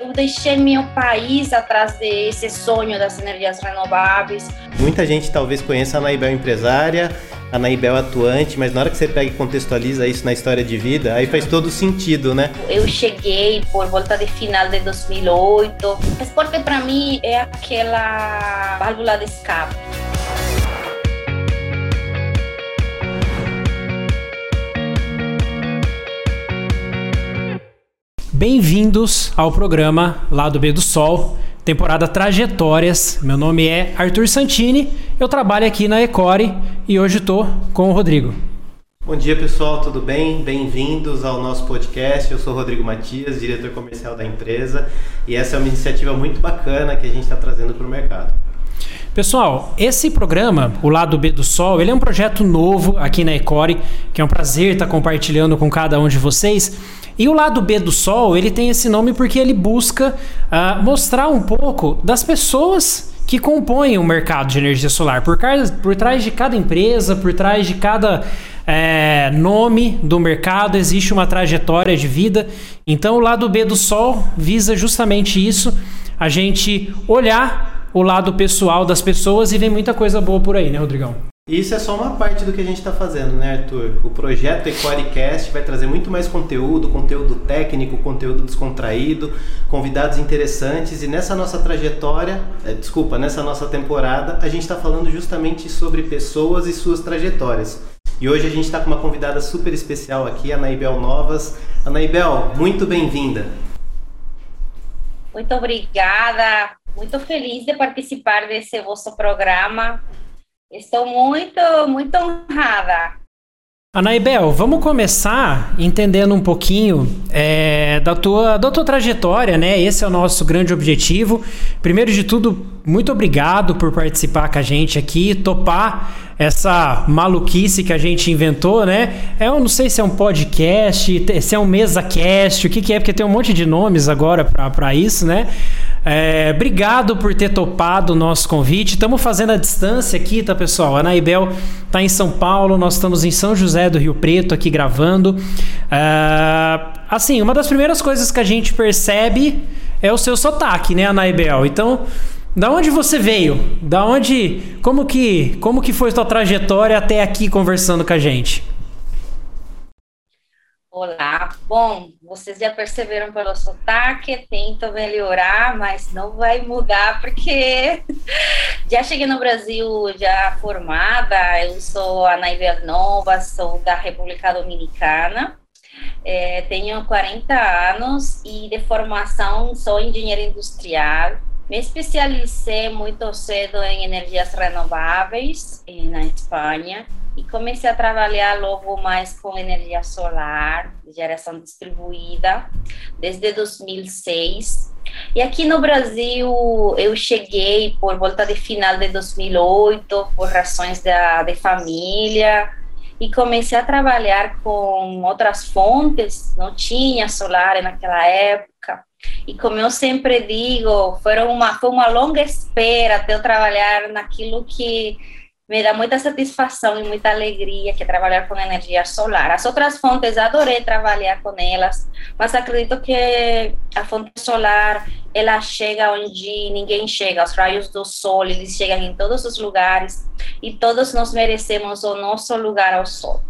eu deixei meu país atrás desse sonho das energias renováveis. Muita gente talvez conheça a Naibel empresária, a Naibel atuante, mas na hora que você pega e contextualiza isso na história de vida, aí faz todo sentido, né? Eu cheguei por volta de final de 2008. O esporte para mim é aquela válvula de escape. Bem-vindos ao programa Lado B do Sol, temporada Trajetórias. Meu nome é Arthur Santini, eu trabalho aqui na Ecore e hoje estou com o Rodrigo. Bom dia pessoal, tudo bem? Bem-vindos ao nosso podcast. Eu sou Rodrigo Matias, diretor comercial da empresa, e essa é uma iniciativa muito bacana que a gente está trazendo para o mercado. Pessoal, esse programa, o Lado B do Sol, ele é um projeto novo aqui na Ecore, que é um prazer estar compartilhando com cada um de vocês. E o lado B do Sol, ele tem esse nome porque ele busca uh, mostrar um pouco das pessoas que compõem o mercado de energia solar. Por, por trás de cada empresa, por trás de cada é, nome do mercado, existe uma trajetória de vida. Então, o lado B do Sol visa justamente isso: a gente olhar o lado pessoal das pessoas e vem muita coisa boa por aí, né, Rodrigão? Isso é só uma parte do que a gente está fazendo, né, Arthur? O projeto EcoreCast vai trazer muito mais conteúdo, conteúdo técnico, conteúdo descontraído, convidados interessantes e nessa nossa trajetória, é, desculpa, nessa nossa temporada, a gente está falando justamente sobre pessoas e suas trajetórias. E hoje a gente está com uma convidada super especial aqui, a Naibel Novas. Anaibel, muito bem-vinda. Muito obrigada, muito feliz de participar desse vosso programa Estou muito, muito honrada. Anaibel, vamos começar entendendo um pouquinho é, da, tua, da tua trajetória, né? Esse é o nosso grande objetivo. Primeiro de tudo, muito obrigado por participar com a gente aqui, topar essa maluquice que a gente inventou, né? Eu não sei se é um podcast, se é um mesa cast, o que, que é, porque tem um monte de nomes agora para isso, né? É, obrigado por ter topado o nosso convite. Estamos fazendo a distância aqui, tá, pessoal? A Naibel está em São Paulo, nós estamos em São José do Rio Preto aqui gravando. É, assim, uma das primeiras coisas que a gente percebe é o seu sotaque, né, Anaibel? Então, da onde você veio? Da onde, como que, como que foi sua trajetória até aqui conversando com a gente? Olá, bom, vocês já perceberam pelo sotaque, tento melhorar, mas não vai mudar porque já cheguei no Brasil já formada, eu sou a Naivel Nova, sou da República Dominicana, é, tenho 40 anos e de formação sou engenheira industrial, me especializei muito cedo em energias renováveis na Espanha e comecei a trabalhar logo mais com energia solar, geração distribuída, desde 2006. E aqui no Brasil eu cheguei por volta de final de 2008, por razões da, de família, e comecei a trabalhar com outras fontes, não tinha solar naquela época. E como eu sempre digo, foi uma, foi uma longa espera até eu trabalhar naquilo que me dá muita satisfação e muita alegria que é trabalhar com energia solar. As outras fontes, adorei trabalhar com elas, mas acredito que a fonte solar, ela chega onde ninguém chega, os raios do sol, eles chegam em todos os lugares e todos nós merecemos o nosso lugar ao sol.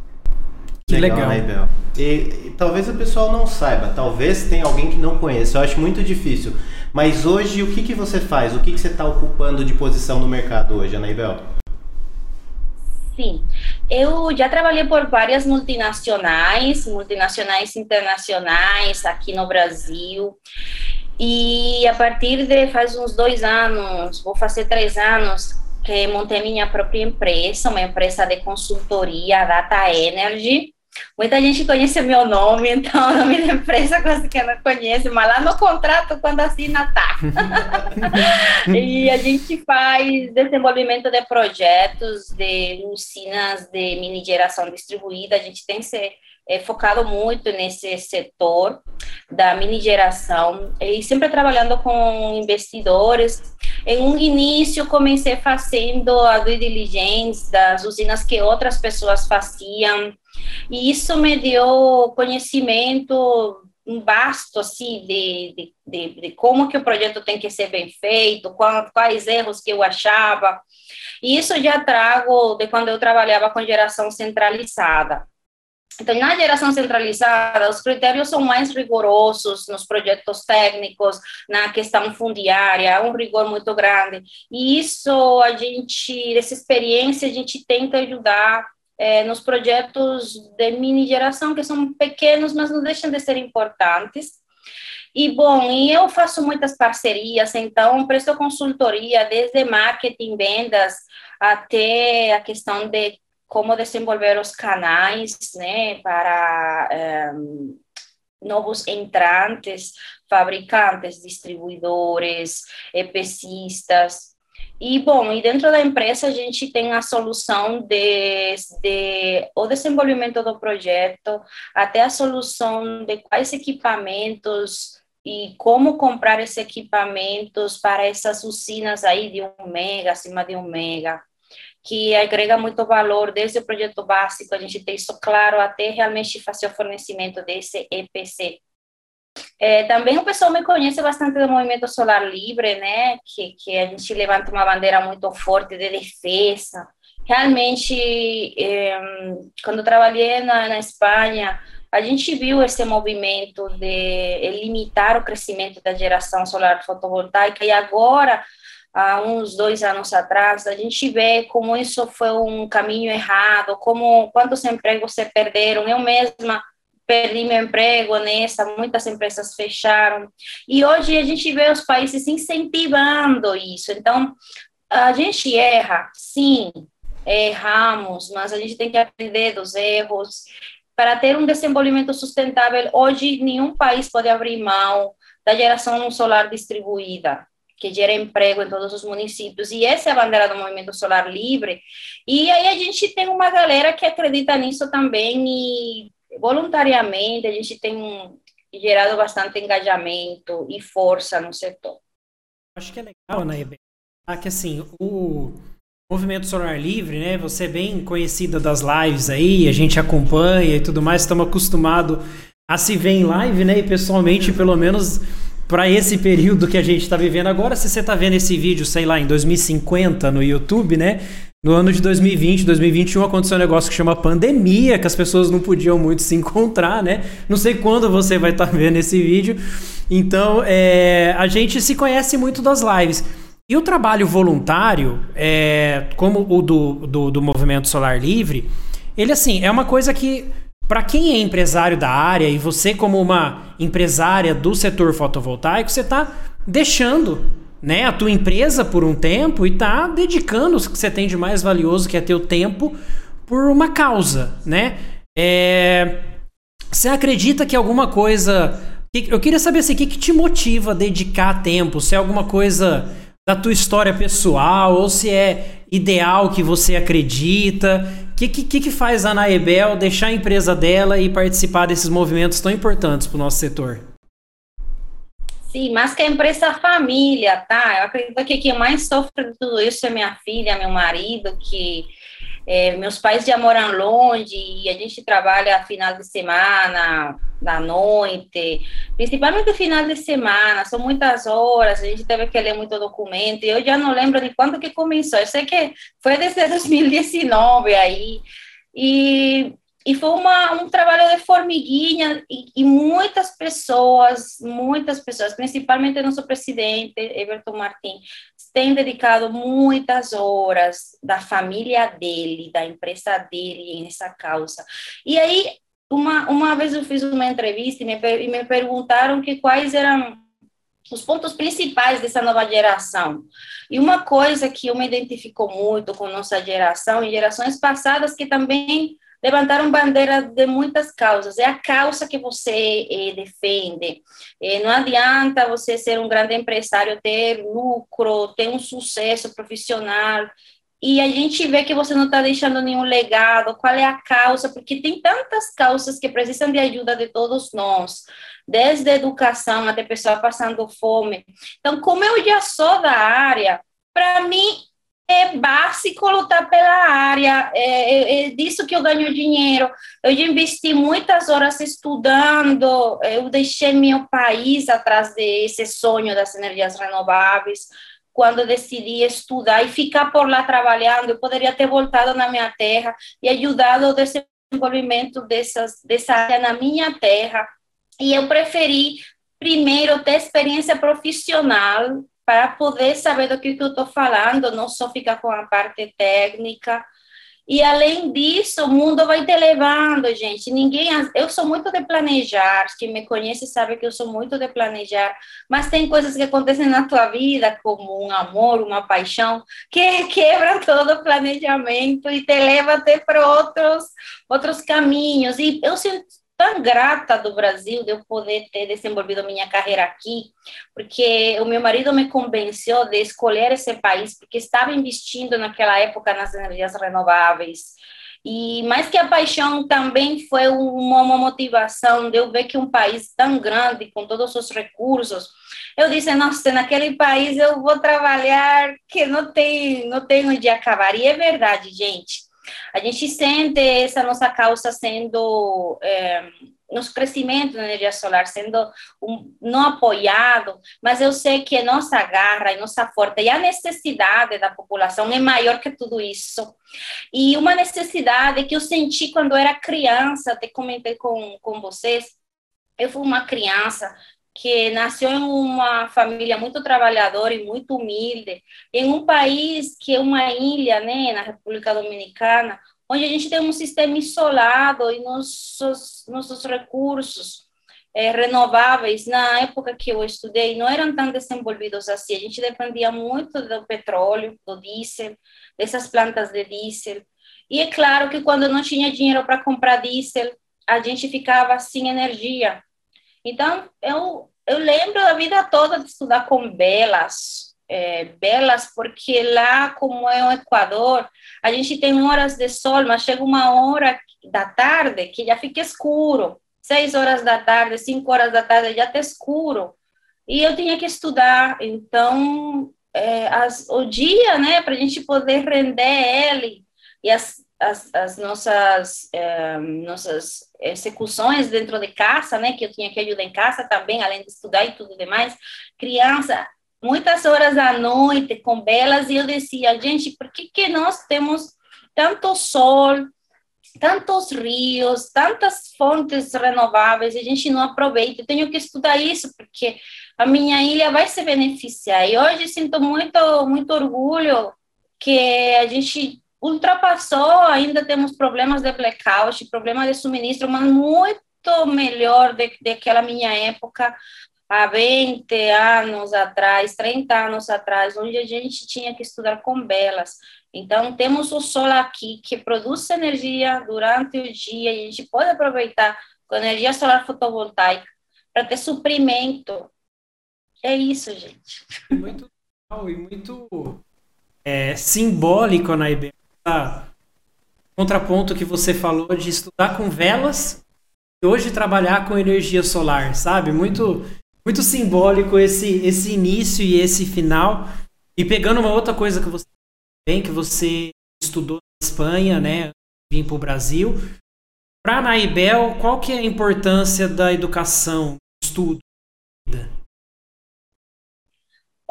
Que legal, legal. Né, e, e, talvez o pessoal não saiba, talvez tenha alguém que não conheça, eu acho muito difícil. Mas hoje, o que, que você faz? O que, que você está ocupando de posição no mercado hoje, Anaibel? Sim, eu já trabalhei por várias multinacionais, multinacionais internacionais aqui no Brasil. E a partir de faz uns dois anos, vou fazer três anos, que montei minha própria empresa, uma empresa de consultoria Data Energy. Muita gente conhece meu nome, então o nome da empresa quase que não conhece, mas lá no contrato, quando assina, tá. e a gente faz desenvolvimento de projetos de usinas de mini geração distribuída, a gente tem se é, focado muito nesse setor da mini geração e sempre trabalhando com investidores. Em um início, comecei fazendo a due diligence das usinas que outras pessoas faziam, e isso me deu conhecimento um basto assim de, de, de, de, como que o projeto tem que ser bem feito, qual, quais erros que eu achava. E isso já trago de quando eu trabalhava com geração centralizada. Então, na geração centralizada, os critérios são mais rigorosos nos projetos técnicos, na questão fundiária, um rigor muito grande. E isso, a gente, essa experiência, a gente tenta ajudar é, nos projetos de mini geração, que são pequenos, mas não deixam de ser importantes. E, bom, e eu faço muitas parcerias, então, presto consultoria, desde marketing, vendas, até a questão de como desenvolver os canais, né, para um, novos entrantes, fabricantes, distribuidores, EPCistas. E, bom, e dentro da empresa a gente tem a solução desde o desenvolvimento do projeto até a solução de quais equipamentos e como comprar esses equipamentos para essas usinas aí de um mega, acima de um mega que agrega muito valor desde o projeto básico, a gente tem isso claro, até realmente fazer o fornecimento desse EPC. É, também o pessoal me conhece bastante do movimento solar livre, né, que, que a gente levanta uma bandeira muito forte de defesa. Realmente, é, quando trabalhei na, na Espanha, a gente viu esse movimento de limitar o crescimento da geração solar fotovoltaica e agora há uns dois anos atrás, a gente vê como isso foi um caminho errado, como quantos empregos se perderam. Eu mesma perdi meu emprego nessa, muitas empresas fecharam. E hoje a gente vê os países incentivando isso. Então, a gente erra, sim, erramos, mas a gente tem que aprender dos erros. Para ter um desenvolvimento sustentável, hoje nenhum país pode abrir mão da geração solar distribuída que gera emprego em todos os municípios, e essa é a bandeira do Movimento Solar Livre, e aí a gente tem uma galera que acredita nisso também, e voluntariamente a gente tem gerado bastante engajamento e força no setor. Acho que é legal, né, ah, que assim, o Movimento Solar Livre, né, você é bem conhecida das lives aí, a gente acompanha e tudo mais, estamos acostumados a se ver em live, né, e pessoalmente, pelo menos para esse período que a gente está vivendo agora, se você está vendo esse vídeo, sei lá, em 2050 no YouTube, né? No ano de 2020, 2021 aconteceu um negócio que chama pandemia, que as pessoas não podiam muito se encontrar, né? Não sei quando você vai estar tá vendo esse vídeo. Então, é, a gente se conhece muito das lives. E o trabalho voluntário, é, como o do, do, do Movimento Solar Livre, ele assim, é uma coisa que para quem é empresário da área e você como uma empresária do setor fotovoltaico, você está deixando né, a tua empresa por um tempo e está dedicando o que você tem de mais valioso, que é teu tempo, por uma causa, né? É... Você acredita que alguma coisa... Eu queria saber assim, o que, que te motiva a dedicar tempo? Se é alguma coisa da tua história pessoal ou se é ideal que você acredita? Que, que, que faz a Naebel deixar a empresa dela e participar desses movimentos tão importantes para o nosso setor? Sim, mais que a empresa família, tá? Eu acredito que quem mais sofre de tudo isso é minha filha, meu marido, que é, meus pais já moram longe e a gente trabalha final de semana, da noite, principalmente final de semana, são muitas horas, a gente teve que ler muito documento, e eu já não lembro de quando que começou, eu sei que foi desde 2019 aí, e, e foi uma, um trabalho de formiguinha, e, e muitas pessoas, muitas pessoas, principalmente nosso presidente, Everton Martins, tem dedicado muitas horas da família dele, da empresa dele nessa causa. E aí, uma, uma vez eu fiz uma entrevista e me, e me perguntaram que quais eram os pontos principais dessa nova geração. E uma coisa que eu me identifico muito com nossa geração e gerações passadas que também levantaram bandeira de muitas causas. É a causa que você eh, defende. Eh, não adianta você ser um grande empresário, ter lucro, ter um sucesso profissional e a gente vê que você não está deixando nenhum legado, qual é a causa, porque tem tantas causas que precisam de ajuda de todos nós, desde a educação até pessoa passando fome. Então, como eu já sou da área, para mim é básico lutar pela área, é, é, é, disso que eu ganho dinheiro. Eu investi muitas horas estudando, eu deixei meu país atrás desse sonho das energias renováveis. Quando decidi estudar e ficar por lá trabalhando, eu poderia ter voltado na minha terra e ajudado o desenvolvimento dessas, dessa área na minha terra. E eu preferi primeiro ter experiência profissional para poder saber do que, que eu estou falando, não só ficar com a parte técnica. E além disso, o mundo vai te levando, gente. Ninguém, eu sou muito de planejar. Quem me conhece sabe que eu sou muito de planejar. Mas tem coisas que acontecem na tua vida, como um amor, uma paixão, que quebram todo o planejamento e te leva até para outros outros caminhos. E eu tão grata do Brasil de eu poder ter desenvolvido minha carreira aqui, porque o meu marido me convenceu de escolher esse país, porque estava investindo naquela época nas energias renováveis. E mais que a paixão também foi uma, uma motivação de eu ver que um país tão grande, com todos os recursos, eu disse, nossa, naquele país eu vou trabalhar que não tem, não tem onde acabar. E é verdade, gente a gente sente essa nossa causa sendo, é, nosso crescimento na energia solar sendo um, não apoiado, mas eu sei que nossa garra e nossa força e a necessidade da população é maior que tudo isso. E uma necessidade que eu senti quando era criança, até comentei com, com vocês, eu fui uma criança que nasceu em uma família muito trabalhadora e muito humilde, em um país que é uma ilha, né, na República Dominicana, onde a gente tem um sistema isolado e nossos, nossos recursos é, renováveis, na época que eu estudei, não eram tão desenvolvidos assim. A gente dependia muito do petróleo, do diesel, dessas plantas de diesel. E é claro que quando não tinha dinheiro para comprar diesel, a gente ficava sem energia. Então, eu, eu lembro a vida toda de estudar com belas, é, belas, porque lá, como é o Equador, a gente tem horas de sol, mas chega uma hora da tarde que já fica escuro. Seis horas da tarde, cinco horas da tarde, já está escuro. E eu tinha que estudar, então, é, as, o dia, né, para a gente poder render ele, e as, as, as nossas, é, nossas execuções dentro de casa, né, que eu tinha que ajudar em casa também, além de estudar e tudo demais, criança, muitas horas da noite com velas, e eu dizia, gente, por que, que nós temos tanto sol, tantos rios, tantas fontes renováveis, e a gente não aproveita? Eu tenho que estudar isso, porque a minha ilha vai se beneficiar, e hoje sinto muito, muito orgulho que a gente ultrapassou, ainda temos problemas de blackout, problemas de suministro, mas muito melhor que aquela minha época, há 20 anos atrás, 30 anos atrás, onde a gente tinha que estudar com velas. Então, temos o sol aqui, que produz energia durante o dia, e a gente pode aproveitar com energia solar fotovoltaica para ter suprimento. É isso, gente. Muito legal e muito é, simbólico na IBM contraponto que você falou de estudar com velas e hoje trabalhar com energia solar, sabe? Muito muito simbólico esse esse início e esse final. E pegando uma outra coisa que você tem que você estudou na Espanha, né, vim para o Brasil. Para a Naibel, qual que é a importância da educação, estudo?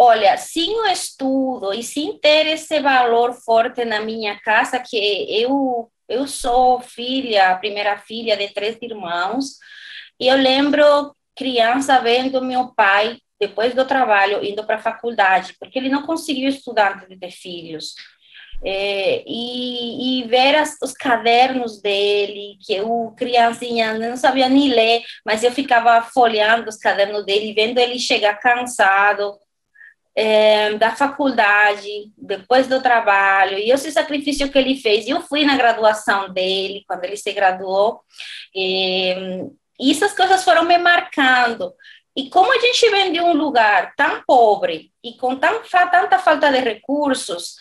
Olha, sem o estudo e sem ter esse valor forte na minha casa, que eu eu sou filha, primeira filha de três irmãos, e eu lembro criança vendo meu pai depois do trabalho indo para a faculdade, porque ele não conseguiu estudar antes de ter filhos. É, e, e, ver as, os cadernos dele, que eu, criancinha, não sabia nem ler, mas eu ficava folheando os cadernos dele, vendo ele chegar cansado, é, da faculdade, depois do trabalho, e esse sacrifício que ele fez. Eu fui na graduação dele, quando ele se graduou, e, e essas coisas foram me marcando. E como a gente vem de um lugar tão pobre e com tão, tanta falta de recursos,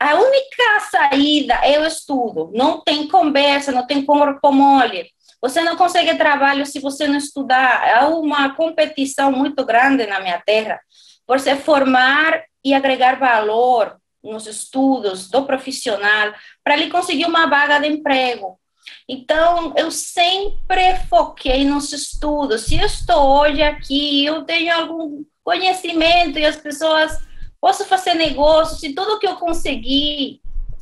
a única saída é o estudo. Não tem conversa, não tem corpo mole. Você não consegue trabalho se você não estudar. Há uma competição muito grande na minha terra por se formar e agregar valor nos estudos do profissional para ele conseguir uma vaga de emprego. Então, eu sempre foquei nos estudos. Se eu estou hoje aqui, eu tenho algum conhecimento e as pessoas posso fazer negócios, e tudo que eu consegui,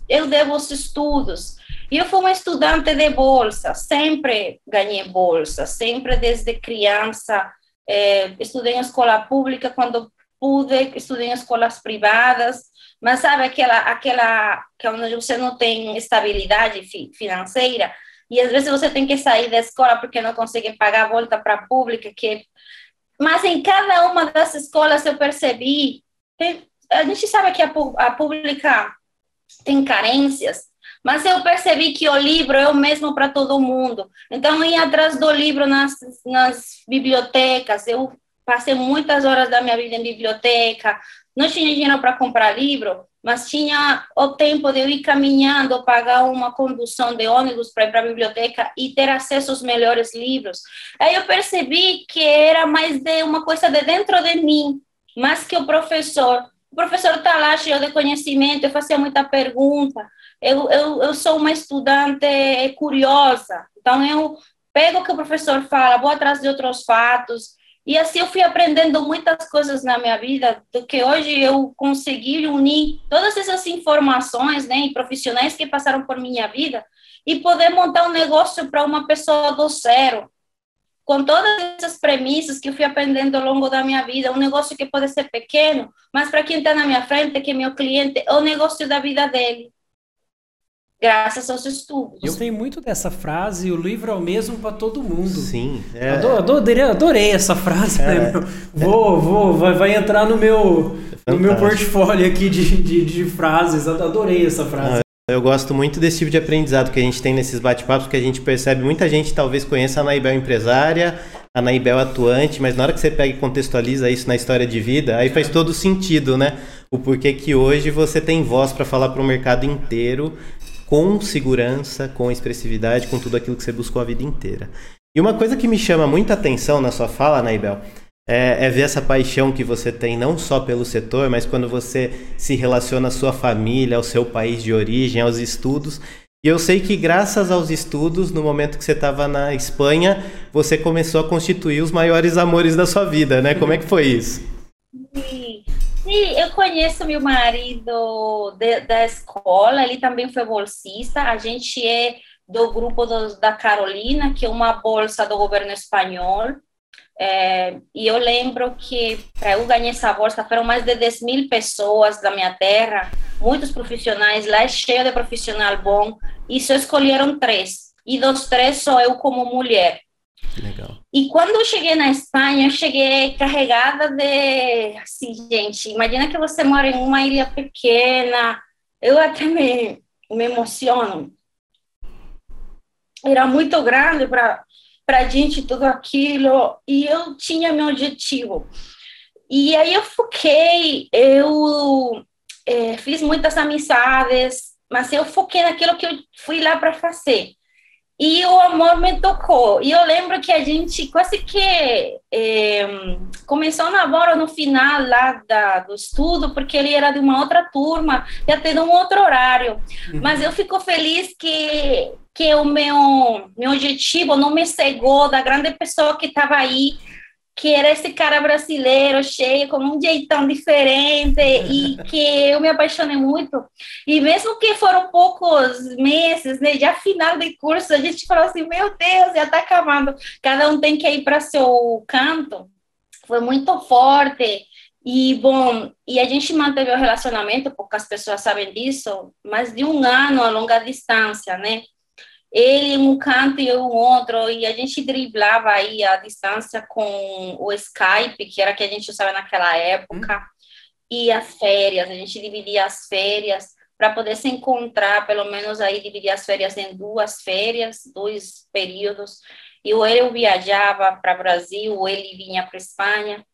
eu devo aos estudos. E eu fui uma estudante de bolsa, sempre ganhei bolsa, sempre desde criança. É, estudei em escola pública quando pude, estudei em escolas privadas, mas sabe aquela, aquela que onde você não tem estabilidade financeira, e às vezes você tem que sair da escola porque não consegue pagar a volta para a pública, que mas em cada uma das escolas eu percebi, a gente sabe que a, a pública tem carências, mas eu percebi que o livro é o mesmo para todo mundo. Então, eu ia atrás do livro nas, nas bibliotecas, eu passei muitas horas da minha vida em biblioteca, não tinha dinheiro para comprar livro, mas tinha o tempo de eu ir caminhando, pagar uma condução de ônibus para ir para a biblioteca e ter acesso aos melhores livros. Aí eu percebi que era mais de uma coisa de dentro de mim, mais que o professor. O professor está lá cheio de conhecimento, eu fazia muita pergunta. Eu, eu, eu sou uma estudante curiosa, então eu pego o que o professor fala, vou atrás de outros fatos, e assim eu fui aprendendo muitas coisas na minha vida, do que hoje eu consegui unir todas essas informações, né, e profissionais que passaram por minha vida e poder montar um negócio para uma pessoa do zero, com todas essas premissas que eu fui aprendendo ao longo da minha vida, um negócio que pode ser pequeno, mas para quem está na minha frente, que é meu cliente, é o negócio da vida dele graças aos estudos. Eu tenho muito dessa frase, o livro é o mesmo para todo mundo. Sim. É... Adorei, adorei, essa frase. É, né? Vou, vou, vai, vai entrar no meu, no meu portfólio aqui de, de, de frases. Adorei essa frase. eu gosto muito desse tipo de aprendizado que a gente tem nesses bate-papos, que a gente percebe, muita gente talvez conheça a Naibel empresária, a Naibel atuante, mas na hora que você pega e contextualiza isso na história de vida, aí faz todo sentido, né? O porquê que hoje você tem voz para falar para o mercado inteiro com segurança, com expressividade, com tudo aquilo que você buscou a vida inteira. E uma coisa que me chama muita atenção na sua fala, Naibel, é, é, ver essa paixão que você tem não só pelo setor, mas quando você se relaciona à sua família, ao seu país de origem, aos estudos. E eu sei que graças aos estudos, no momento que você estava na Espanha, você começou a constituir os maiores amores da sua vida, né? Como é que foi isso? Sim. Sim, eu conheço meu marido de, da escola, ele também foi bolsista. A gente é do grupo do, da Carolina, que é uma bolsa do governo espanhol. É, e eu lembro que para eu ganhar essa bolsa foram mais de 10 mil pessoas da minha terra, muitos profissionais, lá é cheio de profissional bom, e só escolheram três. E dos três sou eu como mulher. Legal. E quando eu cheguei na Espanha, eu cheguei carregada de. Assim, gente, imagina que você mora em uma ilha pequena. Eu até me, me emociono. Era muito grande para a gente tudo aquilo. E eu tinha meu objetivo. E aí eu foquei, eu é, fiz muitas amizades, mas eu foquei naquilo que eu fui lá para fazer e o amor me tocou. E eu lembro que a gente quase que é, começou o namoro no final lá da, do estudo, porque ele era de uma outra turma, ia ter um outro horário. Uhum. Mas eu fico feliz que, que o meu, meu objetivo não me cegou da grande pessoa que estava aí que era esse cara brasileiro, cheio, com um jeitão diferente, e que eu me apaixonei muito. E mesmo que foram poucos meses, né, já final de curso, a gente falou assim: meu Deus, já está acabando, cada um tem que ir para seu canto. Foi muito forte. E, bom, e a gente manteve o relacionamento, poucas pessoas sabem disso, mais de um ano a longa distância, né? Ele um canto e eu um outro, e a gente driblava aí a distância com o Skype, que era que a gente usava naquela época, hum. e as férias, a gente dividia as férias para poder se encontrar, pelo menos aí dividir as férias em duas férias, dois períodos, e ou ele viajava para Brasil, ou ele vinha para Espanha,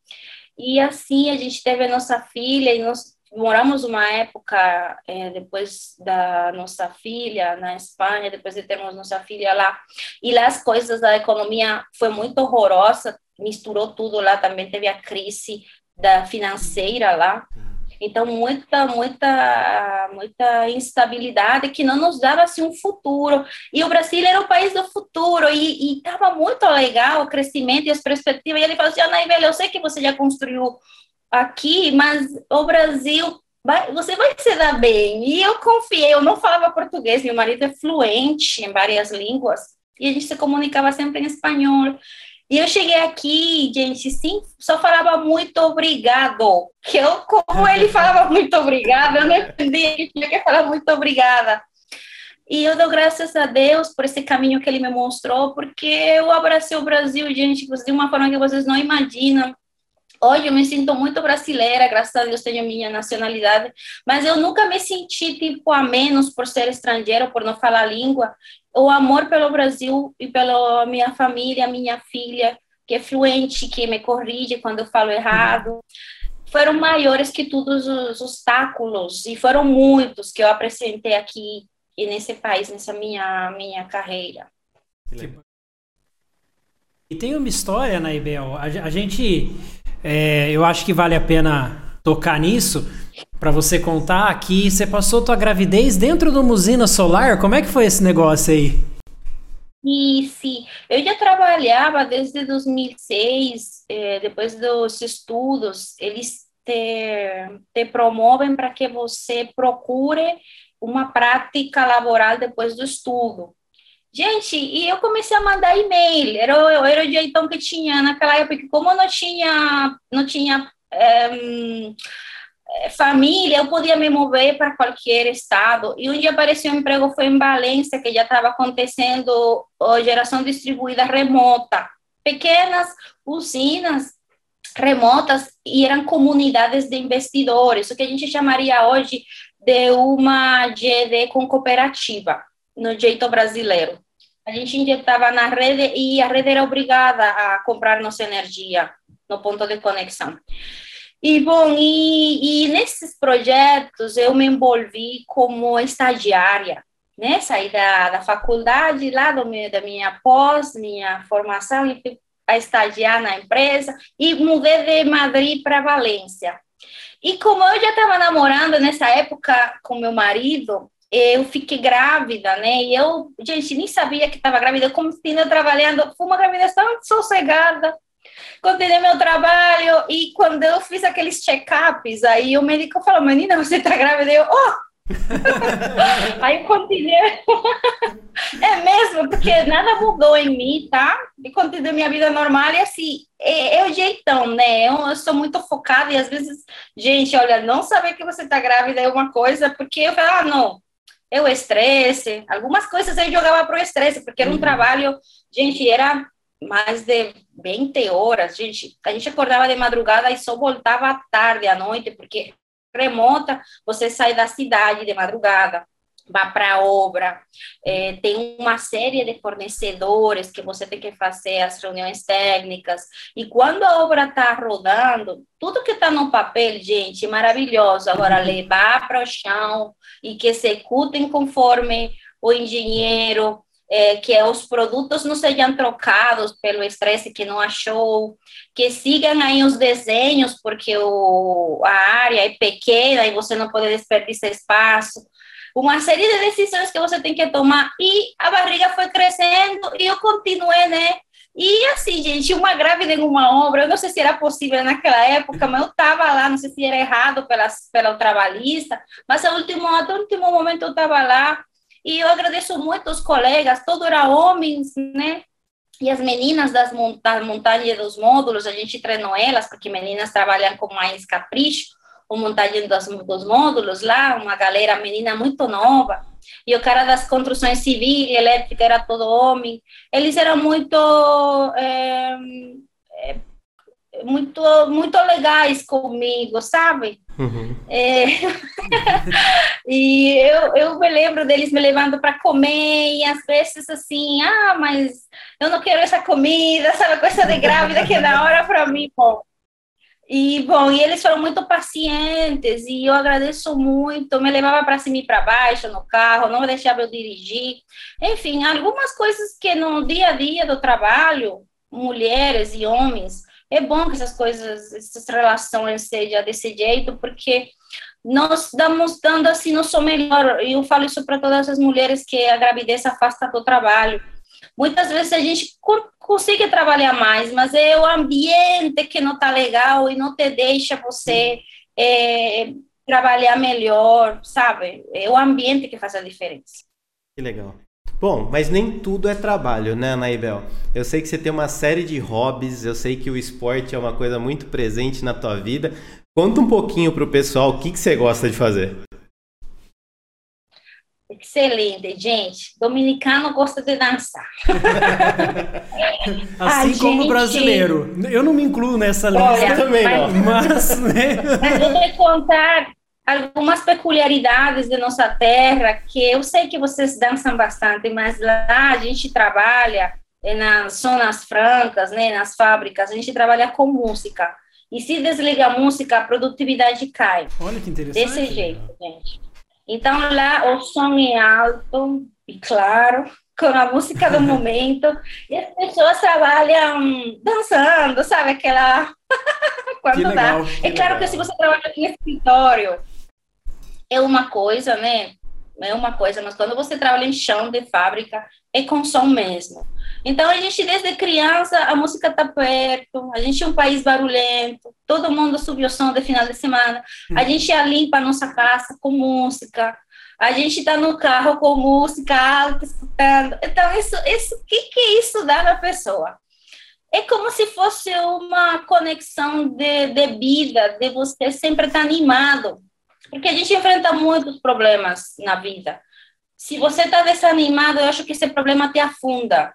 e assim a gente teve a nossa filha e nós moramos uma época é, depois da nossa filha na Espanha, depois de termos nossa filha lá, e lá as coisas da economia foi muito horrorosa, misturou tudo lá, também teve a crise da financeira lá, Então, muita, muita, muita instabilidade que não nos dava assim, um futuro. E o Brasil era o país do futuro, e estava muito legal o crescimento e as perspectivas. E ele falou assim: Anaíbel, eu sei que você já construiu aqui, mas o Brasil Vai, você vai se dar bem. E eu confiei, eu não falava português, meu marido é fluente em várias línguas, e a gente se comunicava sempre em espanhol. E eu cheguei aqui, gente, sim, só falava muito obrigado. Que eu, como ele falava muito obrigado, eu não entendia que tinha que falar muito obrigada. E eu dou graças a Deus por esse caminho que ele me mostrou, porque eu abracei o Brasil, gente, de uma forma que vocês não imaginam. Hoje eu me sinto muito brasileira, graças a Deus tenho minha nacionalidade, mas eu nunca me senti tipo a menos por ser estrangeiro, por não falar língua. O amor pelo Brasil e pela minha família, minha filha, que é fluente, que me corrige quando eu falo errado, foram maiores que todos os obstáculos e foram muitos que eu apresentei aqui e nesse país, nessa minha minha carreira. E tem uma história, Naibel, a, a gente é, eu acho que vale a pena tocar nisso para você contar que você passou tua gravidez dentro de uma usina solar. Como é que foi esse negócio aí? Isso, eu já trabalhava desde 2006, eh, depois dos estudos, eles te, te promovem para que você procure uma prática laboral depois do estudo. Gente, e eu comecei a mandar e-mail. Era, era o jeitão que tinha naquela época. Como não tinha, não tinha é, família, eu podia me mover para qualquer estado. E um dia apareceu um emprego, foi em Valência, que já estava acontecendo a geração distribuída remota. Pequenas usinas remotas e eram comunidades de investidores, o que a gente chamaria hoje de uma GD com cooperativa no jeito brasileiro. A gente injetava na rede e a rede era obrigada a comprar nossa energia no ponto de conexão. E, bom, e, e nesses projetos eu me envolvi como estagiária, né? Saí da, da faculdade, lá do meu, da minha pós, minha formação, e fui a estagiar na empresa, e mudei de Madrid para Valência. E como eu já estava namorando nessa época com meu marido, eu fiquei grávida, né? E eu, gente, nem sabia que estava grávida. Eu continuei trabalhando, foi uma gravidez tão sossegada. Continuei meu trabalho e quando eu fiz aqueles check-ups, aí o médico falou: Menina, você está grávida? Eu, oh! aí eu continuei. é mesmo, porque nada mudou em mim, tá? E continuei minha vida normal e assim, é, é o jeitão, né? Eu, eu, sou muito focada e às vezes, gente, olha, não saber que você está grávida é uma coisa, porque eu falo, ah, não é o estresse, algumas coisas eu jogava para o estresse, porque era um uhum. trabalho, gente, era mais de 20 horas, gente, a gente acordava de madrugada e só voltava à tarde, à noite, porque remota, você sai da cidade de madrugada, vá para a obra, é, tem uma série de fornecedores que você tem que fazer as reuniões técnicas, e quando a obra está rodando, tudo que está no papel, gente, maravilhoso, agora uhum. levar para o chão e que executem conforme o engenheiro, é, que os produtos não sejam trocados pelo estresse que não achou, que sigam aí os desenhos, porque o, a área é pequena e você não pode desperdiçar espaço uma série de decisões que você tem que tomar e a barriga foi crescendo e eu continuei, né? E assim, gente, uma grávida em uma obra, eu não sei se era possível naquela época, mas eu estava lá, não sei se era errado pela, pela trabalhista, mas ao último, até o último momento eu estava lá e eu agradeço muito os colegas, todos eram homens, né? E as meninas das, das montanhas dos módulos, a gente treinou elas, porque meninas trabalham com mais capricho, o montagem dos, módulos lá, uma galera, menina muito nova, e o cara das construções civil e elétrica era todo homem. Eles eram muito é, é, muito muito legais comigo, sabe? Uhum. É, e eu, eu me lembro deles me levando para comer e às vezes assim, ah, mas eu não quero essa comida, sabe, coisa de grávida que é da hora para mim, bom. E, bom, e eles foram muito pacientes e eu agradeço muito. Me levava para cima e para baixo no carro, não deixava eu dirigir. Enfim, algumas coisas que no dia a dia do trabalho, mulheres e homens, é bom que essas coisas, essas relações sejam desse jeito, porque nós estamos dando assim nosso melhor. E eu falo isso para todas as mulheres que a gravidez afasta do trabalho. Muitas vezes a gente consegue trabalhar mais, mas é o ambiente que não está legal e não te deixa você é, trabalhar melhor, sabe? É o ambiente que faz a diferença. Que legal. Bom, mas nem tudo é trabalho, né, Naibel? Eu sei que você tem uma série de hobbies, eu sei que o esporte é uma coisa muito presente na tua vida. Conta um pouquinho para o pessoal o que, que você gosta de fazer. Excelente, gente. Dominicano gosta de dançar. assim a como gente... brasileiro. Eu não me incluo nessa lista Olha, também, mas, não. Mas, né? mas eu vou contar algumas peculiaridades de nossa terra que eu sei que vocês dançam bastante, mas lá a gente trabalha nas zonas francas, né, nas fábricas, a gente trabalha com música. E se desliga a música, a produtividade cai. Olha que interessante. Desse jeito, gente. Então lá o som é alto e claro, com a música do momento, e as pessoas trabalham dançando, sabe? Aquela. Quando legal, dá. É claro legal. que se você trabalha em escritório, é uma coisa, né? É uma coisa, mas quando você trabalha em chão de fábrica, é com som mesmo. Então, a gente, desde criança, a música está perto, a gente é um país barulhento, todo mundo subiu o som de final de semana, a gente já limpa a nossa casa com música, a gente está no carro com música alta, escutando. Então, isso, isso, que, que isso dá na pessoa? É como se fosse uma conexão de, de vida, de você sempre estar tá animado, porque a gente enfrenta muitos problemas na vida. Se você está desanimado, eu acho que esse problema te afunda.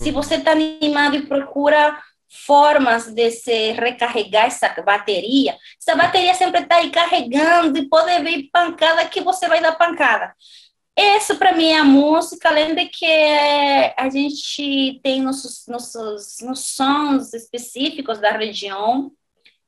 Se você está animado e procura formas de se recarregar essa bateria, essa bateria sempre está aí carregando e pode vir pancada que você vai dar pancada. Isso para mim é a música, além de que a gente tem nossos, nossos, nossos sons específicos da região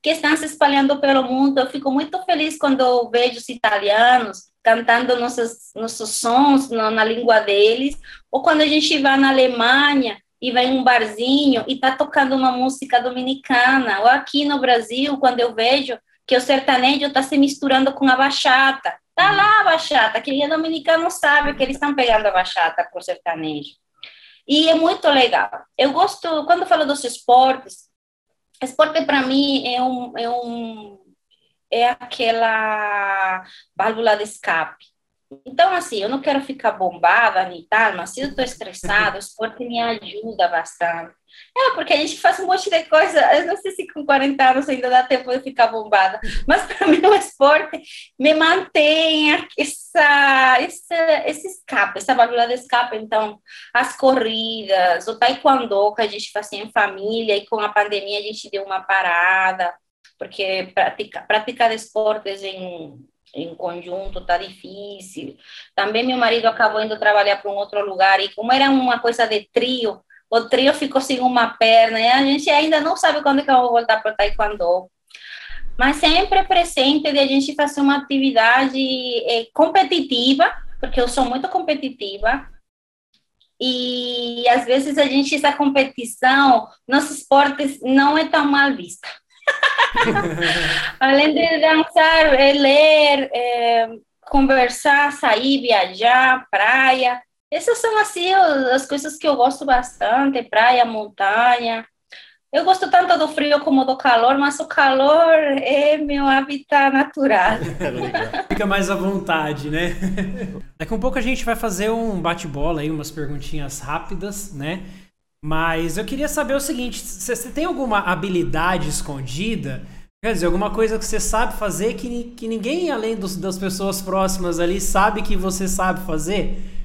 que estão se espalhando pelo mundo. Eu fico muito feliz quando eu vejo os italianos cantando nossos, nossos sons na, na língua deles, ou quando a gente vai na Alemanha e vai em um barzinho e tá tocando uma música dominicana, ou aqui no Brasil, quando eu vejo que o sertanejo está se misturando com a bachata. Tá lá a bachata, quem é dominicano sabe que eles estão pegando a bachata o sertanejo. E é muito legal. Eu gosto, quando falo dos esportes, esporte para mim é um, é um é aquela válvula de escape. Então, assim, eu não quero ficar bombada nem tal, mas se eu estou estressada, o esporte me ajuda bastante. É, porque a gente faz um monte de coisa, eu não sei se com 40 anos ainda dá tempo de ficar bombada, mas para mim o esporte me mantém essa, esse, esse escape, essa válvula de escape. Então, as corridas, o taekwondo que a gente fazia em família e com a pandemia a gente deu uma parada, porque praticar, praticar esportes em em conjunto tá difícil. Também meu marido acabou indo trabalhar para um outro lugar e como era uma coisa de trio, o trio ficou sem uma perna e a gente ainda não sabe quando é que eu vou voltar para o taekwondo. Mas sempre presente de a gente fazer uma atividade é, competitiva, porque eu sou muito competitiva. E às vezes a gente, essa competição, nossos esportes não é tão mal vista. Além de dançar, é ler, é, conversar, sair, viajar, praia. Essas são assim as coisas que eu gosto bastante, praia, montanha. Eu gosto tanto do frio como do calor, mas o calor é meu habitat natural. Fica mais à vontade, né? Daqui a um pouco a gente vai fazer um bate-bola aí, umas perguntinhas rápidas, né? Mas eu queria saber o seguinte: você tem alguma habilidade escondida? Quer dizer, alguma coisa que você sabe fazer que, que ninguém além dos, das pessoas próximas ali sabe que você sabe fazer?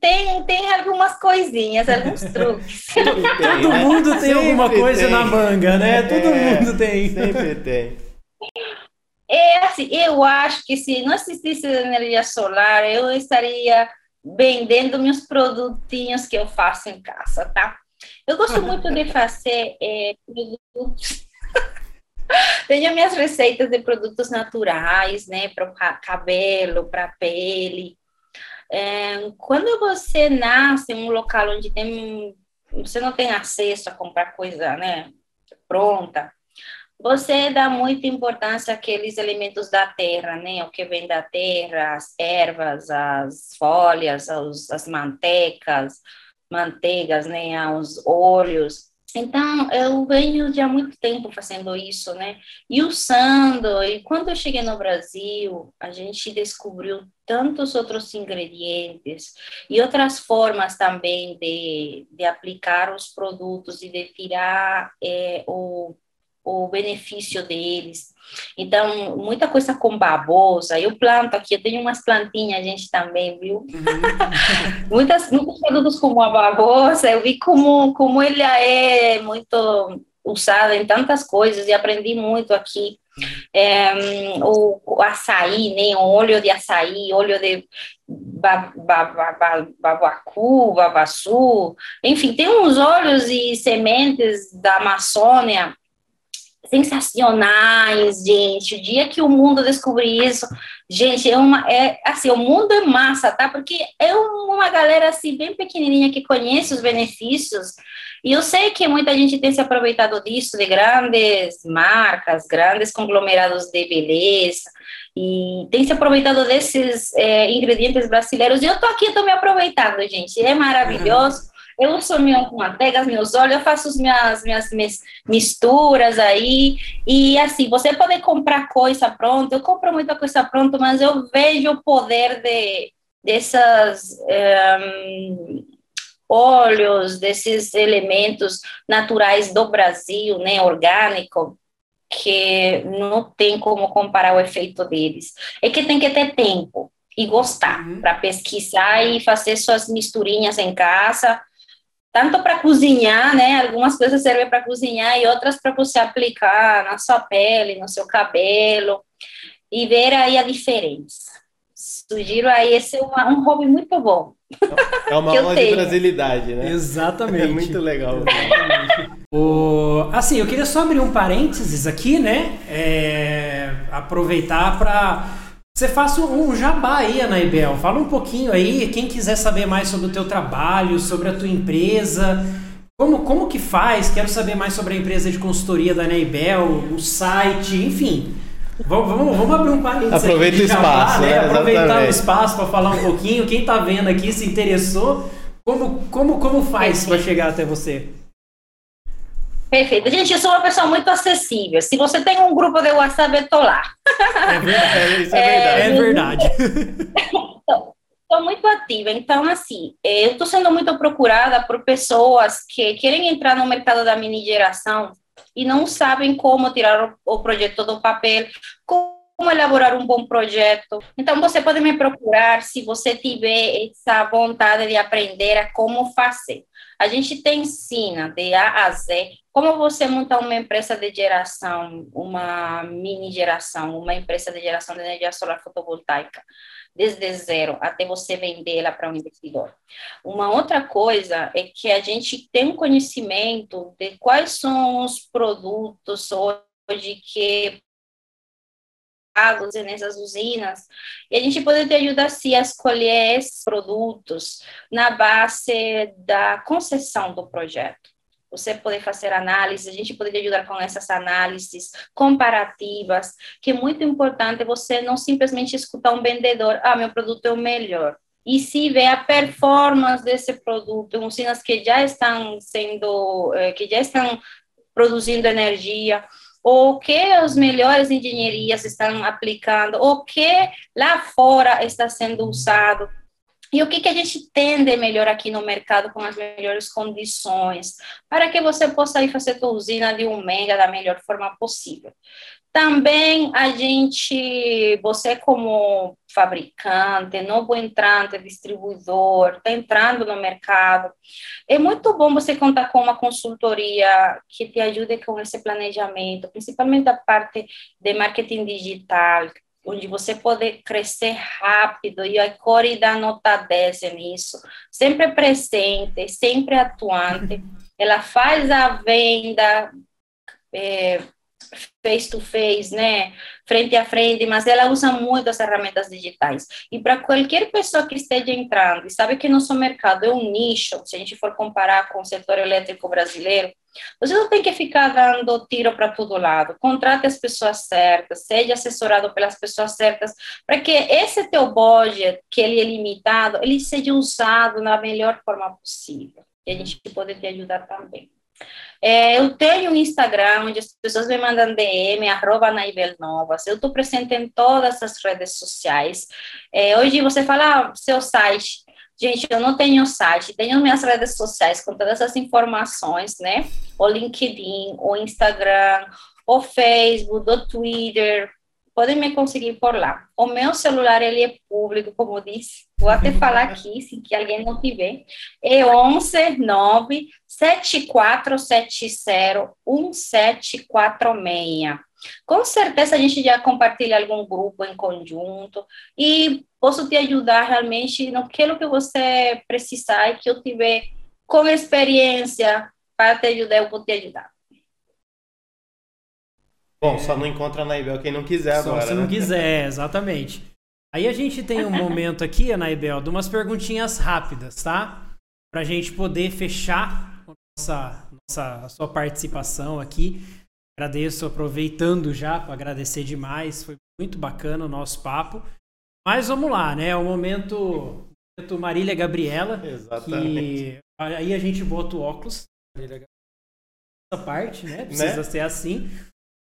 Tem, tem algumas coisinhas, alguns truques. Todo mundo tem sempre alguma coisa tem. na manga, né? Todo é, mundo tem. Sempre tem. É assim, eu acho que se não existisse energia solar, eu estaria vendendo meus produtinhos que eu faço em casa, tá? Eu gosto muito de fazer é, produtos. Tenho minhas receitas de produtos naturais, né, para o cabelo, para a pele. É, quando você nasce em um local onde tem, você não tem acesso a comprar coisa, né, pronta, você dá muita importância àqueles elementos da terra, né? O que vem da terra, as ervas, as folhas, os, as mantecas, manteigas, né? Os óleos. Então, eu venho já há muito tempo fazendo isso, né? E usando. E quando eu cheguei no Brasil, a gente descobriu tantos outros ingredientes e outras formas também de, de aplicar os produtos e de tirar é, o o benefício deles. Então, muita coisa com babosa. Eu planto aqui, eu tenho umas plantinhas, a gente também, viu? Uhum. Muitas, muitos produtos como a babosa, eu vi como, como ele é muito usado em tantas coisas e aprendi muito aqui. É, o, o, açaí, né? O óleo de açaí, óleo de babacu, babaçu, enfim, tem uns óleos e sementes da Amazônia sensacionais, gente. O dia que o mundo descobrir isso, gente, é uma é assim, o mundo é massa, tá? Porque é uma galera assim bem pequenininha que conhece os benefícios. E eu sei que muita gente tem se aproveitado disso de grandes marcas, grandes conglomerados de beleza e tem se aproveitado desses é, ingredientes brasileiros. E eu tô aqui, tô me aproveitando, gente. É maravilhoso. Uhum eu uso minha manteiga, meus óleos, eu faço as minhas, minhas misturas aí. E assim, você pode comprar coisa pronta, eu compro muita coisa pronta, mas eu vejo o poder de, dessas. Um, óleos, desses elementos naturais do Brasil, né, orgânico, que não tem como comparar o efeito deles. É que tem que ter tempo e gostar uhum. para pesquisar e fazer suas misturinhas em casa tanto para cozinhar, né? Algumas coisas servem para cozinhar e outras para você aplicar na sua pele, no seu cabelo e ver aí a diferença. Sugiro aí esse é uma, um hobby muito bom. É uma aula de brasilidade, né? Exatamente. É muito legal. o, assim, eu queria só abrir um parênteses aqui, né? É, aproveitar para você faça um jabá aí, Anaibel. Fala um pouquinho aí, quem quiser saber mais sobre o teu trabalho, sobre a tua empresa, como, como que faz? Quero saber mais sobre a empresa de consultoria da Anaibel, o site, enfim. Vamos, vamos, vamos abrir um parênteses Aproveita o espaço, né? né? Aproveitar o espaço para falar um pouquinho. Quem está vendo aqui se interessou, como, como, como faz para chegar até você? Perfeito. Gente, eu sou uma pessoa muito acessível. Se você tem um grupo de WhatsApp, eu tô lá. É verdade, isso é, é verdade. É verdade. Estou muito ativa. Então, assim, eu estou sendo muito procurada por pessoas que querem entrar no mercado da mini geração e não sabem como tirar o projeto do papel, como elaborar um bom projeto. Então, você pode me procurar se você tiver essa vontade de aprender a como fazer. A gente te ensina de A a Z como você montar uma empresa de geração, uma mini geração, uma empresa de geração de energia solar fotovoltaica, desde zero até você vendê-la para um investidor. Uma outra coisa é que a gente tem um conhecimento de quais são os produtos hoje que nessas usinas, e a gente pode te ajudar sim a escolher esses produtos na base da concessão do projeto você poder fazer análises, a gente poderia ajudar com essas análises comparativas, que é muito importante você não simplesmente escutar um vendedor, ah, meu produto é o melhor, e se ver a performance desse produto usinas que já estão sendo, eh, que já estão produzindo energia, o que as melhores engenharias estão aplicando, o que lá fora está sendo usado e o que, que a gente tem de melhor aqui no mercado com as melhores condições, para que você possa ir fazer sua usina de um mega da melhor forma possível. Também a gente, você como fabricante, novo entrante, distribuidor, está entrando no mercado, é muito bom você contar com uma consultoria que te ajude com esse planejamento, principalmente a parte de marketing digital, onde você pode crescer rápido e a Core dá nota 10 nisso, sempre presente, sempre atuante. Ela faz a venda é, face to face, né, frente a frente, mas ela usa muito as ferramentas digitais. E para qualquer pessoa que esteja entrando e sabe que nosso mercado é um nicho, se a gente for comparar com o setor elétrico brasileiro, Você não tem que ficar dando tiro para todo lado. Contrate as pessoas certas, seja assessorado pelas pessoas certas, para que esse teu budget, que ele é limitado, ele seja usado na melhor forma possível. E a gente pode te ajudar também. É, eu tenho um Instagram onde as pessoas me mandam DM, arroba Naibel Novas. Eu estou presente em todas as redes sociais. É, hoje você fala ah, seu site. Gente, eu não tenho site, tenho minhas redes sociais com todas as informações, né? O LinkedIn, o Instagram, o Facebook, o Twitter, podem me conseguir por lá. O meu celular, ele é público, como disse, vou até falar aqui, se que alguém não tiver, é 11 9 7470 1746. Com certeza a gente já compartilha algum grupo em conjunto e posso te ajudar realmente no que que você precisar e que eu tiver com experiência para te ajudar, eu vou te ajudar. Bom, só não encontra na Ibel quem não quiser só agora. Se né? não quiser, exatamente. Aí a gente tem um momento aqui, Anaibel, de umas perguntinhas rápidas, tá? Pra gente poder fechar a, nossa, nossa, a sua participação aqui. Agradeço, aproveitando já para agradecer demais. Foi muito bacana o nosso papo. Mas vamos lá, né? O momento, momento Marília Gabriela. Exatamente. Que, aí a gente bota o óculos. Essa parte, né? Precisa né? ser assim.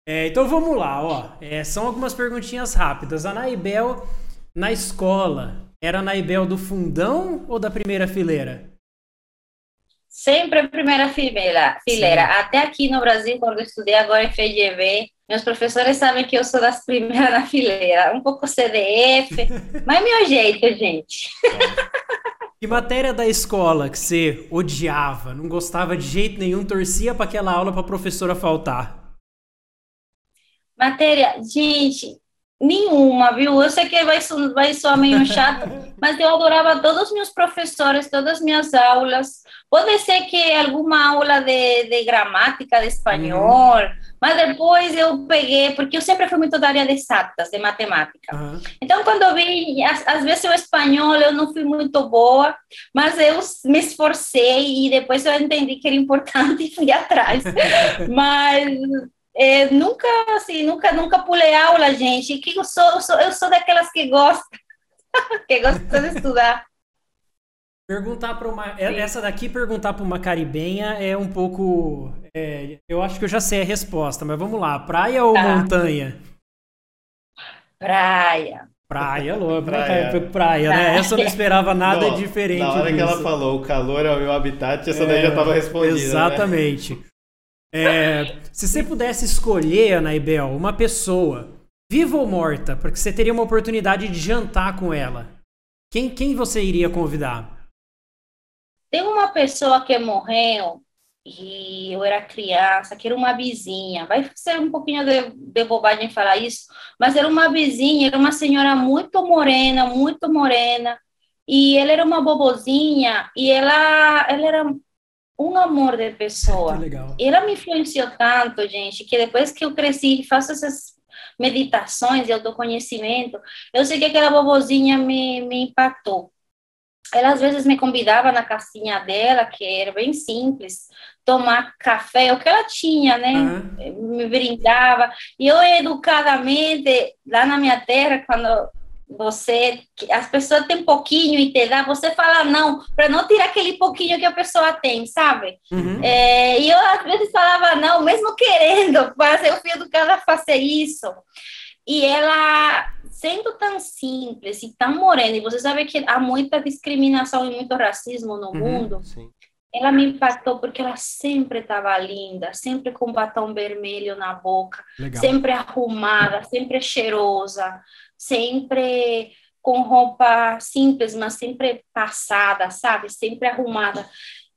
É, então vamos lá, ó. É, são algumas perguntinhas rápidas. A Naibel na escola era a Naibel do fundão ou da primeira fileira? Sempre a primeira fileira. fileira. Até aqui no Brasil, quando eu estudei agora em FGV, meus professores sabem que eu sou das primeiras na fileira. Um pouco CDF, mas meu jeito, gente. Que matéria da escola que você odiava, não gostava de jeito nenhum, torcia para aquela aula para a professora faltar? Matéria, gente, nenhuma, viu? Eu sei que vai, vai soar meio chato, mas eu adorava todos os meus professores, todas as minhas aulas. Pode ser que alguma aula de, de gramática, de espanhol, uhum. mas depois eu peguei, porque eu sempre fui muito da área de exatas, de matemática. Uhum. Então, quando eu vi, às, às, vezes o espanhol eu não fui muito boa, mas eu me esforcei e depois eu entendi que era importante e fui atrás. mas é, nunca, assim, nunca, nunca pulei aula, gente. Que eu sou, eu sou, eu sou daquelas que gostam, que gostam de estudar. Perguntar para uma. É, Sim. Essa daqui, perguntar para uma caribenha é um pouco. É, eu acho que eu já sei a resposta, mas vamos lá. Praia ou tá. montanha? Praia. Praia, louco. Praia. Praia, praia, né? Essa eu não esperava nada não, diferente. Na hora disso. que ela falou, o calor é o meu habitat, essa é, daí já estava respondida. Né? Exatamente. Né? É, se você pudesse escolher, Anaibel, uma pessoa, viva ou morta, porque você teria uma oportunidade de jantar com ela, quem, quem você iria convidar? Tem uma pessoa que morreu e eu era criança, que era uma vizinha. Vai ser um pouquinho de, de bobagem falar isso, mas era uma vizinha, era uma senhora muito morena, muito morena. E ela era uma bobozinha e ela, ela era um amor de pessoa. Ela me influenciou tanto, gente, que depois que eu cresci e faço essas meditações de autoconhecimento, eu sei que aquela bobozinha me, me impactou. Ela às vezes me convidava na casinha dela, que era bem simples, tomar café, o que ela tinha, né? Uhum. Me brindava. E eu, educadamente, lá na minha terra, quando você, as pessoas têm pouquinho e te dá, você fala não, para não tirar aquele pouquinho que a pessoa tem, sabe? Uhum. É, e eu às vezes falava não, mesmo querendo, mas eu fui educada a fazer isso. E ela, sendo tão simples e tão morena, e você sabe que há muita discriminação e muito racismo no uhum, mundo, sim. Ela me impactou porque ela sempre estava linda, sempre com batom vermelho na boca, Legal. sempre arrumada, sempre cheirosa sempre com roupa simples, mas sempre passada, sabe? Sempre arrumada.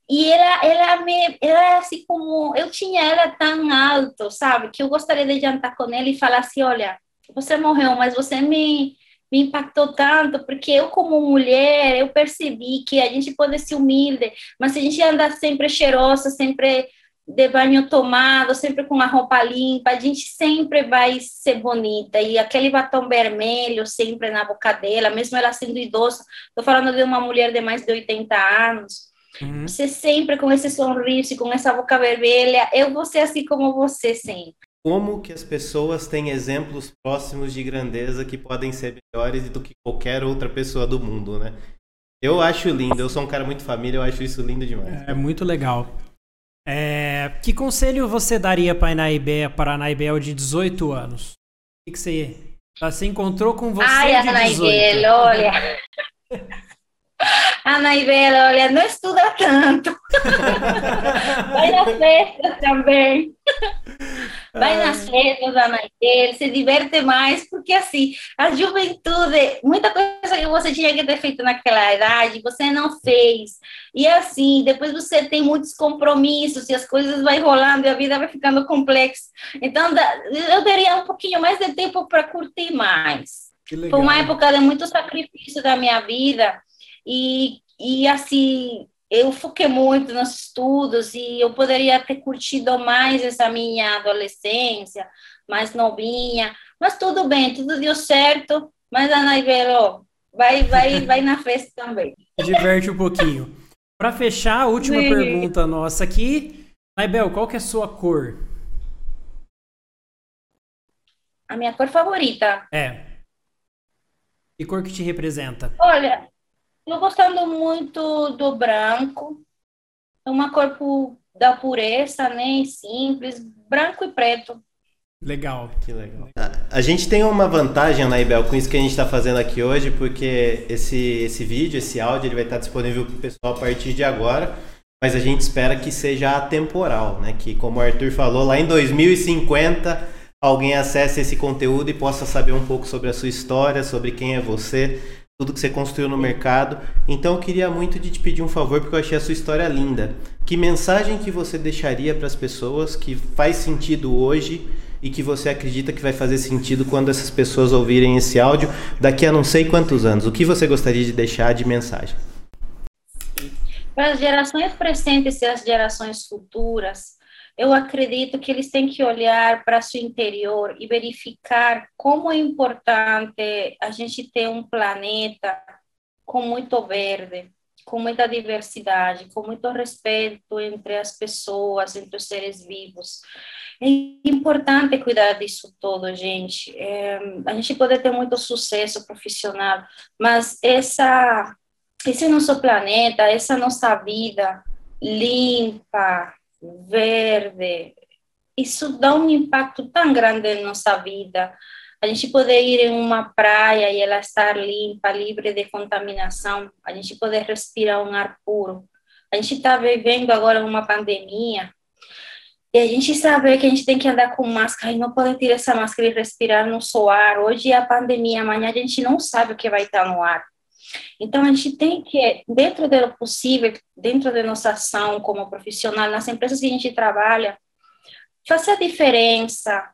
E ela, ela me, ela é assim como, eu tinha ela tão alto, sabe? Que eu gostaria de jantar com ela e falar assim, olha, você morreu, mas você me, me impactou tanto, porque eu como mulher, eu percebi que a gente pode ser humilde, mas se a gente andar sempre cheirosa, sempre de banho tomado, sempre com a roupa limpa, a gente sempre vai ser bonita. E aquele batom vermelho sempre na boca dela, mesmo ela sendo idosa, estou falando de uma mulher de mais de 80 anos. Uhum. Você sempre com esse sorriso, com essa boca vermelha, eu vou ser assim como você sempre. Como que as pessoas têm exemplos próximos de grandeza que podem ser melhores do que qualquer outra pessoa do mundo, né? Eu acho lindo, eu sou um cara muito família, eu acho isso lindo demais. É, muito legal. É, que conselho você daria para a Anaibel, para a Anaibel de 18 anos? O que, você, você encontrou com você Ai, de 18? Ai, olha... Ana Ivela, olha, não estuda tanto. Vai nas festas também. Vai nas festas, Ana Ivela, se diverte mais, porque assim, a juventude, muita coisa que você tinha que ter feito naquela idade, você não fez. E assim, depois você tem muitos compromissos e as coisas vai rolando e a vida vai ficando complexa. Então, eu teria um pouquinho mais de tempo para curtir mais. Foi uma época de muito sacrifício da minha vida e, e assim, eu foquei muito nos estudos e eu poderia ter curtido mais essa minha adolescência, mais novinha, mas tudo bem, tudo deu certo, mas a Naivelo vai, vai, vai na festa também. Diverte um pouquinho. Para fechar, a última Sim. pergunta nossa aqui. Naibel, qual que é a sua cor? A minha cor favorita? É. Que cor que te representa? Olha, Estou gostando muito do branco, é uma cor da pureza, né? Simples, branco e preto. Legal. Que legal. A, a gente tem uma vantagem, Anaibel, com isso que a gente está fazendo aqui hoje, porque esse, esse vídeo, esse áudio, ele vai estar disponível para o pessoal a partir de agora, mas a gente espera que seja atemporal, né? Que, como o Arthur falou, lá em 2050 alguém acesse esse conteúdo e possa saber um pouco sobre a sua história, sobre quem é você, tudo que você construiu no mercado. Então eu queria muito de te pedir um favor porque eu achei a sua história linda. Que mensagem que você deixaria para as pessoas que faz sentido hoje e que você acredita que vai fazer sentido quando essas pessoas ouvirem esse áudio daqui a não sei quantos anos? O que você gostaria de deixar de mensagem? Para as gerações presentes e as gerações futuras, eu acredito que eles têm que olhar para seu interior e verificar como é importante a gente ter um planeta com muito verde, com muita diversidade, com muito respeito entre as pessoas, entre os seres vivos. É importante cuidar disso todo, gente. É, a gente pode ter muito sucesso profissional, mas essa, esse nosso planeta, essa nossa vida limpa, verde, isso dá um impacto tão grande na nossa vida. A gente poder ir em uma praia e ela estar limpa, livre de contaminação, a gente poder respirar um ar puro. A gente está vivendo agora uma pandemia e a gente sabe que a gente tem que andar com máscara e não pode tirar essa máscara e respirar no ar. Hoje é a pandemia, amanhã a gente não sabe o que vai estar no ar. Então, a gente tem que, dentro do possível, dentro da nossa ação como profissional, nas empresas que a gente trabalha, fazer a diferença,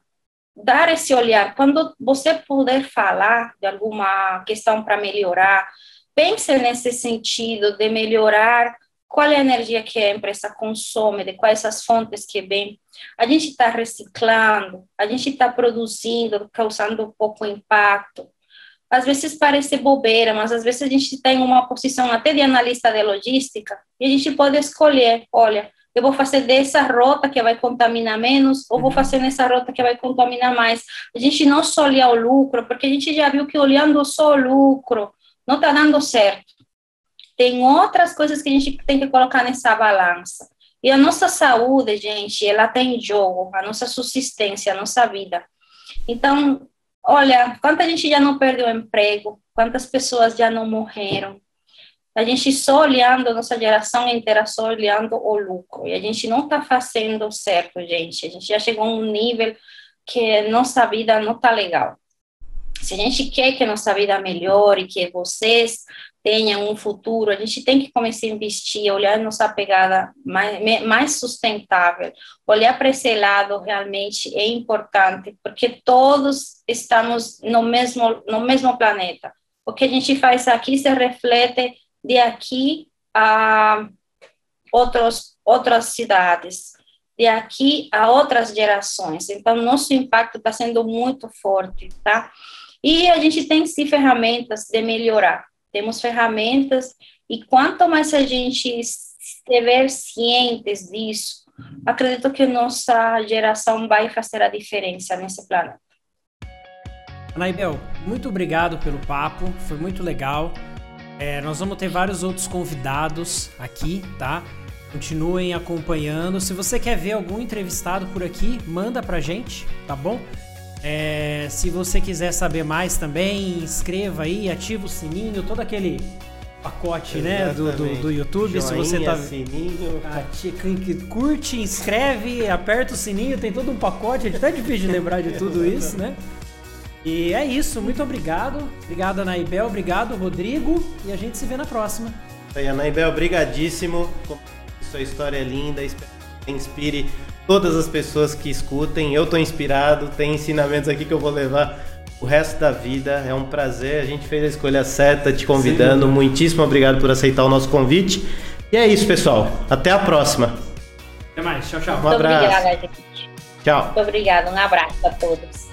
dar esse olhar. Quando você puder falar de alguma questão para melhorar, pense nesse sentido de melhorar qual é a energia que a empresa consome, de quais as fontes que vem. A gente está reciclando, a gente está produzindo, causando pouco impacto às vezes parece bobeira, mas às vezes a gente tem uma posição até de analista de logística e a gente pode escolher, olha, eu vou fazer dessa rota que vai contaminar menos ou vou uhum. fazer nessa rota que vai contaminar mais. A gente não só olha o lucro, porque a gente já viu que olhando só o lucro não está dando certo. Tem outras coisas que a gente tem que colocar nessa balança. E a nossa saúde, gente, ela tem jogo, a nossa subsistência, a nossa vida. Então, Olha, quanta gente já não perdeu emprego, quantas pessoas já não morreram. A gente só olhando, nossa geração inteira só olhando o lucro. E a gente não está fazendo certo, gente. A gente já chegou a um nível que nossa vida não está legal. Se a gente quer que nossa vida melhore, que vocês tenham um futuro, a gente tem que começar a investir, olhar nossa pegada mais, mais sustentável, olhar para esse lado realmente é importante, porque todos estamos no mesmo, no mesmo planeta. O que a gente faz aqui se reflete de aqui a outros, outras cidades, de aqui a outras gerações. Então, nosso impacto está sendo muito forte, tá? E a gente tem sim ferramentas de melhorar. Temos ferramentas, e quanto mais a gente estiver cientes disso, acredito que nossa geração vai fazer a diferença nesse planeta. Anaibel, muito obrigado pelo papo, foi muito legal. É, nós vamos ter vários outros convidados aqui, tá? Continuem acompanhando. Se você quer ver algum entrevistado por aqui, manda pra gente, tá bom? É, se você quiser saber mais também, inscreva aí, ativa o sininho, todo aquele pacote né, do, do, do, YouTube. Joinha, se você tá. Sininho. curte, inscreve, aperta o sininho, tem todo um pacote. É até difícil de lembrar de tudo isso, né? E é isso, muito obrigado. Obrigado, Anaibel. Obrigado, Rodrigo. E a gente se vê na próxima. Aí, Anaibel, obrigadíssimo. Sua história é linda. Inspire todas as pessoas que escutem. Eu estou inspirado. Tem ensinamentos aqui que eu vou levar o resto da vida. É um prazer. A gente fez a escolha certa, te convidando. Sim. Muitíssimo obrigado por aceitar o nosso convite. E é isso, pessoal. Até a próxima. Até mais. Tchau, tchau. Um Muito abraço. Obrigada, gente. Tchau. Muito obrigada. Um abraço a todos.